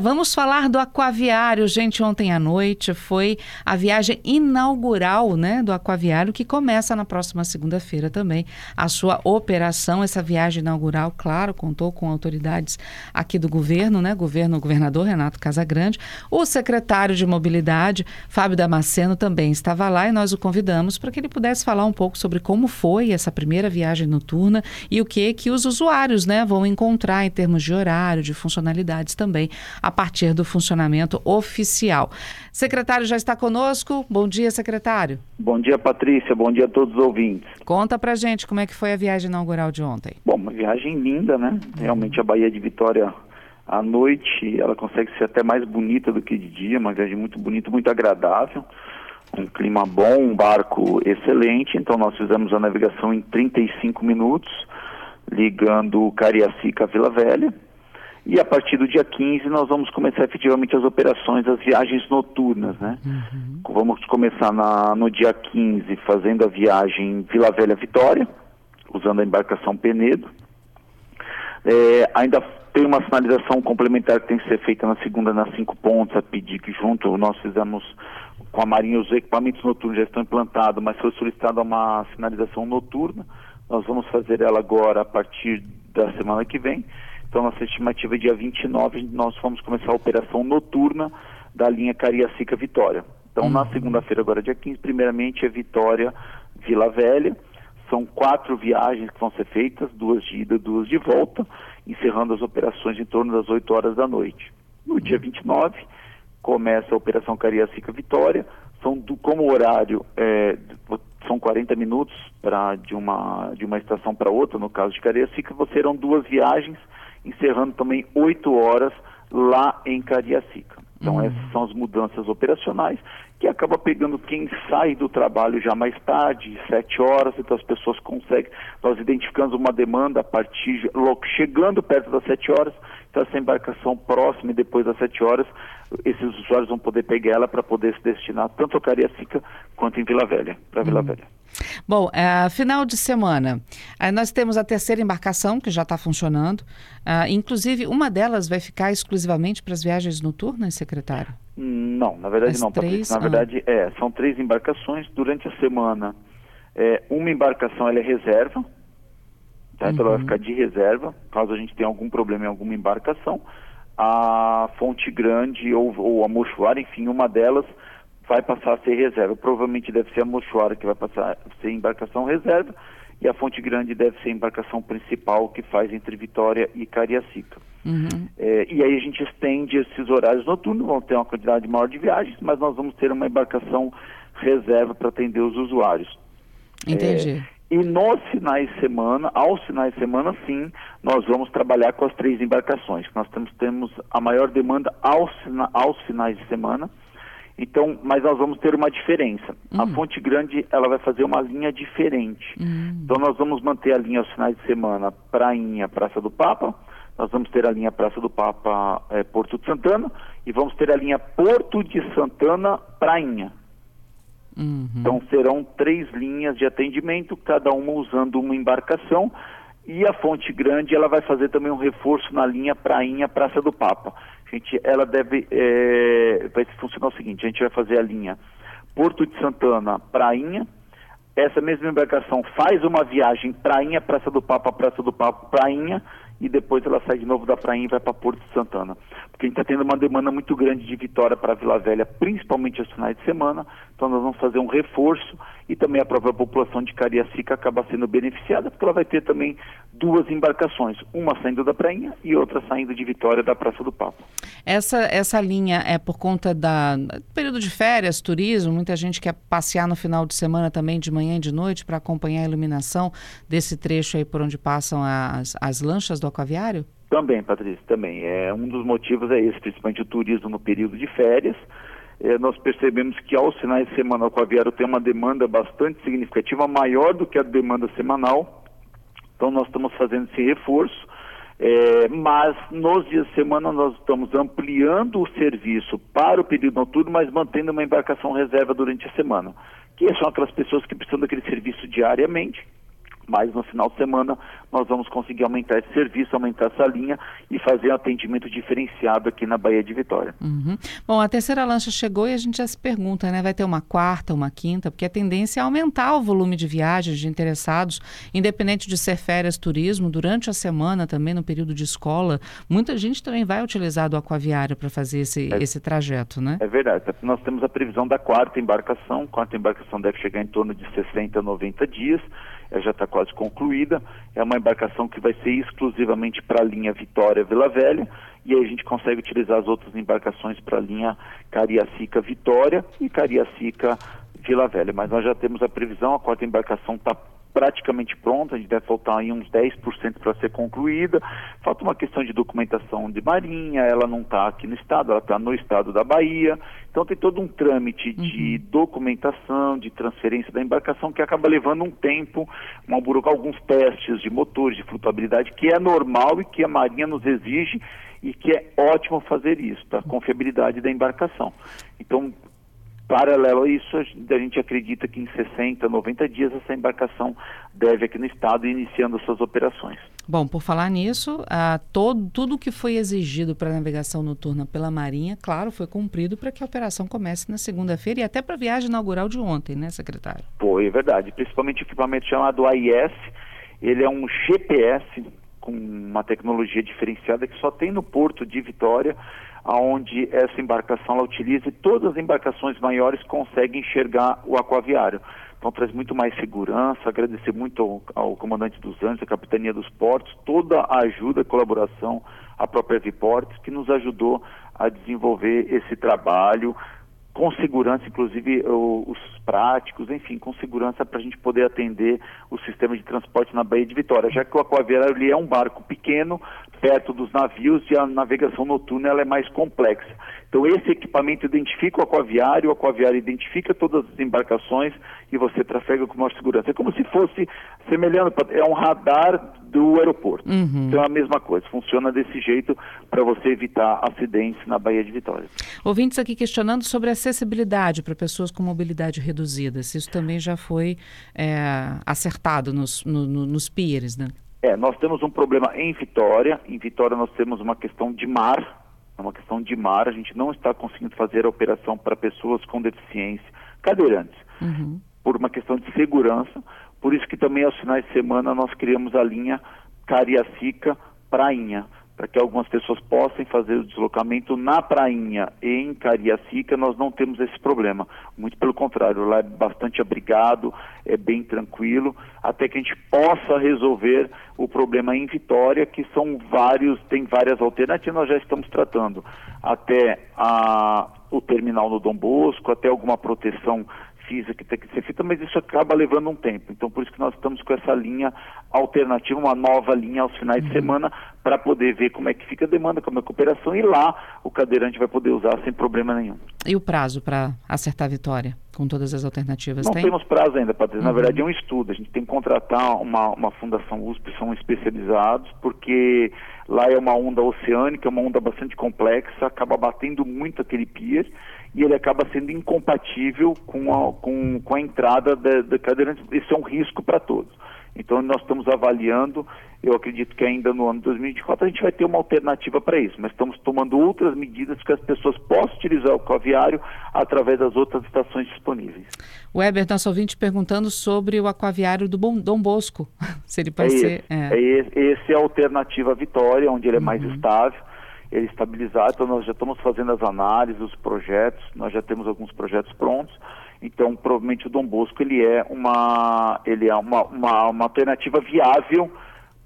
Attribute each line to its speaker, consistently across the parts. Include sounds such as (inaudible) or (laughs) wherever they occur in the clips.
Speaker 1: Vamos falar do aquaviário, gente. Ontem à noite foi a viagem inaugural, né, do aquaviário que começa na próxima segunda-feira também a sua operação. Essa viagem inaugural, claro, contou com autoridades aqui do governo, né, governo, governador Renato Casagrande, o secretário de mobilidade Fábio Damasceno também estava lá e nós o convidamos para que ele pudesse falar um pouco sobre como foi essa primeira viagem noturna e o que que os usuários, né, vão encontrar em termos de horário, de funcionalidades também a partir do funcionamento oficial. Secretário já está conosco. Bom dia, secretário.
Speaker 2: Bom dia, Patrícia. Bom dia a todos os ouvintes.
Speaker 1: Conta pra gente como é que foi a viagem inaugural de ontem.
Speaker 2: Bom, uma viagem linda, né? Realmente a Bahia de Vitória à noite, ela consegue ser até mais bonita do que de dia, uma viagem muito bonita, muito agradável. Um clima bom, um barco excelente. Então nós fizemos a navegação em 35 minutos, ligando Cariacica a Vila Velha e a partir do dia 15 nós vamos começar efetivamente as operações, as viagens noturnas, né? Uhum. Vamos começar na, no dia 15 fazendo a viagem Vila Velha Vitória, usando a embarcação Penedo. É, ainda tem uma sinalização complementar que tem que ser feita na segunda nas cinco pontos, a pedir que junto nós fizemos com a Marinha os equipamentos noturnos já estão implantados, mas foi solicitada uma sinalização noturna. Nós vamos fazer ela agora a partir da semana que vem. Então, nossa estimativa é dia 29, nós vamos começar a operação noturna da linha Cariacica Vitória. Então, uhum. na segunda-feira, agora dia 15, primeiramente é Vitória Vila Velha. São quatro viagens que vão ser feitas, duas de ida, duas de volta, encerrando as operações em torno das 8 horas da noite. No dia 29, começa a Operação Cariacica Vitória. São do, como horário é, são 40 minutos para de uma de uma estação para outra, no caso de Cariacica, serão duas viagens encerrando também oito horas lá em Cariacica. Então uhum. essas são as mudanças operacionais que acaba pegando quem sai do trabalho já mais tarde, sete horas, então as pessoas conseguem, nós identificamos uma demanda a partir, chegando perto das sete horas, então essa embarcação próxima e depois das sete horas, esses usuários vão poder pegar ela para poder se destinar tanto a Cariacica quanto em Vila Velha, para Vila uhum. Velha.
Speaker 1: Bom, é, final de semana, nós temos a terceira embarcação que já está funcionando. Uh, inclusive, uma delas vai ficar exclusivamente para as viagens noturnas, secretário?
Speaker 2: Não, na verdade as não, três, Patrícia. Na ah. verdade, é, são três embarcações. Durante a semana, é, uma embarcação ela é reserva, tá? Uhum. então ela vai uhum. ficar de reserva, caso a gente tenha algum problema em alguma embarcação. A Fonte Grande ou, ou a Mochuara, enfim, uma delas vai passar a ser reserva. Provavelmente deve ser a Mochuara que vai passar a ser embarcação reserva e a Fonte Grande deve ser a embarcação principal que faz entre Vitória e Cariacica. Uhum. É, e aí a gente estende esses horários noturnos, vão ter uma quantidade maior de viagens, mas nós vamos ter uma embarcação reserva para atender os usuários.
Speaker 1: Entendi.
Speaker 2: É, e nos finais de semana, aos finais de semana, sim, nós vamos trabalhar com as três embarcações. Nós temos, temos a maior demanda aos, aos finais de semana então, mas nós vamos ter uma diferença. Uhum. A hum. Fonte Grande, ela vai fazer uma linha diferente. Uhum. Então, nós vamos manter a linha aos finais de semana Prainha, Praça do Papa. Nós vamos ter a linha Praça do Papa, é, Porto de Santana. E vamos ter a linha Porto de Santana, Prainha. Uhum. Então, serão três linhas de atendimento, cada uma usando uma embarcação. E a Fonte Grande, ela vai fazer também um reforço na linha Prainha, Praça do Papa gente, ela deve, é, vai funcionar o seguinte, a gente vai fazer a linha Porto de Santana, Prainha, essa mesma embarcação faz uma viagem Prainha, Praça do Papa, Praça do Papa, Prainha, e depois ela sai de novo da Prainha e vai para Porto de Santana. Porque a gente está tendo uma demanda muito grande de Vitória para Vila Velha, principalmente aos finais de semana, então nós vamos fazer um reforço e também a própria população de Cariacica acaba sendo beneficiada, porque ela vai ter também duas embarcações, uma saindo da Prainha e outra saindo de Vitória da Praça do Papa.
Speaker 1: Essa, essa linha é por conta da período de férias, turismo, muita gente quer passear no final de semana também, de manhã e de noite, para acompanhar a iluminação desse trecho aí por onde passam as, as lanchas do
Speaker 2: Também, Patrícia, também. É, um dos motivos é esse, principalmente o turismo no período de férias. É, nós percebemos que aos finais de semana o aquaviário tem uma demanda bastante significativa, maior do que a demanda semanal. Então nós estamos fazendo esse reforço. É, mas nos dias de semana nós estamos ampliando o serviço para o período noturno, mas mantendo uma embarcação reserva durante a semana. Que são aquelas pessoas que precisam daquele serviço diariamente Mas no final de semana nós vamos conseguir aumentar esse serviço, aumentar essa linha e fazer um atendimento diferenciado aqui na Bahia de Vitória.
Speaker 1: Uhum. Bom, a terceira lancha chegou e a gente já se pergunta, né? Vai ter uma quarta, uma quinta, porque a tendência é aumentar o volume de viagens de interessados, independente de ser férias, turismo, durante a semana também, no período de escola. Muita gente também vai utilizar do aquaviário para fazer esse, é, esse trajeto, né?
Speaker 2: É verdade. Nós temos a previsão da quarta embarcação. A quarta embarcação deve chegar em torno de 60 a 90 dias ela já está quase concluída. É uma embarcação que vai ser exclusivamente para a linha Vitória Vila Velha, e aí a gente consegue utilizar as outras embarcações para a linha Cariacica Vitória e Cariacica Vila Velha. Mas nós já temos a previsão, a quarta embarcação está praticamente pronta, a gente deve faltar aí uns 10% para ser concluída. Falta uma questão de documentação de marinha, ela não está aqui no estado, ela está no estado da Bahia. Então tem todo um trâmite de uhum. documentação, de transferência da embarcação que acaba levando um tempo, uma burocracia, alguns testes de motores, de flutuabilidade, que é normal e que a Marinha nos exige e que é ótimo fazer isso, a confiabilidade da embarcação. Então, Paralelo a isso, a gente acredita que em 60, 90 dias essa embarcação deve aqui no estado iniciando suas operações.
Speaker 1: Bom, por falar nisso, a todo, tudo que foi exigido para a navegação noturna pela Marinha, claro, foi cumprido para que a operação comece na segunda-feira e até para a viagem inaugural de ontem, né, secretário?
Speaker 2: Foi, é verdade. Principalmente o equipamento chamado AIS, ele é um GPS com uma tecnologia diferenciada que só tem no porto de Vitória, aonde essa embarcação ela utiliza e todas as embarcações maiores conseguem enxergar o aquaviário. Então traz muito mais segurança, agradecer muito ao, ao comandante dos Anjos, à capitania dos portos, toda a ajuda, colaboração, à própria Viportes, que nos ajudou a desenvolver esse trabalho, com segurança, inclusive os práticos, enfim, com segurança para a gente poder atender o sistema de transporte na Baía de Vitória, já que o aquaviário é um barco pequeno, perto dos navios e a navegação noturna ela é mais complexa. Então esse equipamento identifica o aquaviário, o aquaviário identifica todas as embarcações e você trafega com maior segurança. É como se fosse semelhante, é um radar do aeroporto. Uhum. Então é a mesma coisa, funciona desse jeito para você evitar acidentes na Baía de Vitória.
Speaker 1: Ouvintes aqui questionando sobre acessibilidade para pessoas com mobilidade reduzida, se isso também já foi é, acertado nos, no, no, nos piers, né?
Speaker 2: É, nós temos um problema em Vitória. Em Vitória nós temos uma questão de mar. É uma questão de mar. A gente não está conseguindo fazer a operação para pessoas com deficiência, cadeirantes, uhum. por uma questão de segurança. Por isso que também aos finais de semana nós criamos a linha Cariacica Prainha para que algumas pessoas possam fazer o deslocamento na prainha em Cariacica, nós não temos esse problema. Muito pelo contrário, lá é bastante abrigado, é bem tranquilo, até que a gente possa resolver o problema em Vitória, que são vários, tem várias alternativas, nós já estamos tratando. Até a, o terminal no Dom Bosco, até alguma proteção física que tem que ser feita, mas isso acaba levando um tempo. Então, por isso que nós estamos com essa linha alternativa, uma nova linha aos finais uhum. de semana, para poder ver como é que fica a demanda, como é a cooperação, e lá o cadeirante vai poder usar sem problema nenhum.
Speaker 1: E o prazo para acertar a vitória, com todas as alternativas?
Speaker 2: Não
Speaker 1: tem?
Speaker 2: temos prazo ainda, Patrícia. Uhum. Na verdade, é um estudo. A gente tem que contratar uma, uma fundação USP, são especializados, porque lá é uma onda oceânica, é uma onda bastante complexa, acaba batendo muito aquele pier e ele acaba sendo incompatível com a, com, com a entrada da, da cadeirante. Isso é um risco para todos. Então, nós estamos avaliando, eu acredito que ainda no ano de 2024 a gente vai ter uma alternativa para isso, mas estamos tomando outras medidas que as pessoas possam utilizar o aquaviário através das outras estações disponíveis.
Speaker 1: Weber, nosso ouvinte perguntando sobre o aquaviário do Dom Bosco, (laughs) se ele pode
Speaker 2: é
Speaker 1: ser...
Speaker 2: Esse, é. É esse, esse é a alternativa Vitória, onde ele é uhum. mais estável, ele estabilizado, então nós já estamos fazendo as análises, os projetos, nós já temos alguns projetos prontos, então provavelmente o Dom Bosco ele é uma, ele é uma, uma, uma alternativa viável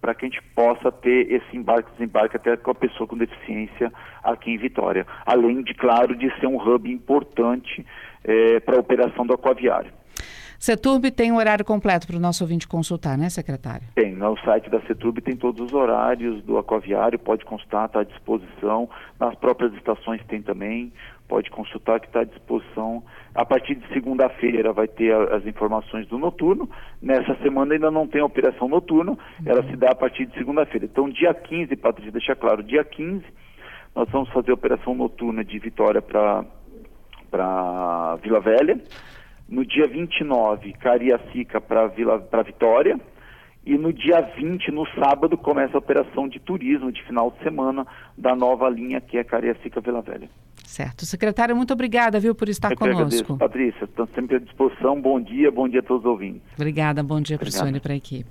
Speaker 2: para que a gente possa ter esse embarque desembarque até com a pessoa com deficiência aqui em Vitória. Além de, claro, de ser um hub importante é, para a operação do aquaviário.
Speaker 1: Seturb tem o horário completo para o nosso ouvinte consultar, né, secretário?
Speaker 2: Tem. No site da Seturb tem todos os horários do aquaviário, pode consultar, está à disposição. Nas próprias estações tem também, pode consultar que está à disposição. A partir de segunda-feira vai ter as informações do noturno. Nessa semana ainda não tem operação noturna, ela se dá a partir de segunda-feira. Então, dia 15, Patrícia, deixa claro, dia 15, nós vamos fazer a operação noturna de Vitória para Vila Velha. No dia 29, Cariacica para Vila para Vitória E no dia 20, no sábado, começa a operação de turismo de final de semana da nova linha que é Cariacica Vila Velha.
Speaker 1: Certo. Secretário, muito obrigada, viu, por estar
Speaker 2: Eu
Speaker 1: conosco.
Speaker 2: Agradeço, Patrícia. Estamos sempre à disposição. Bom dia, bom dia a todos os ouvintes.
Speaker 1: Obrigada, bom dia para o senhor e para a equipe.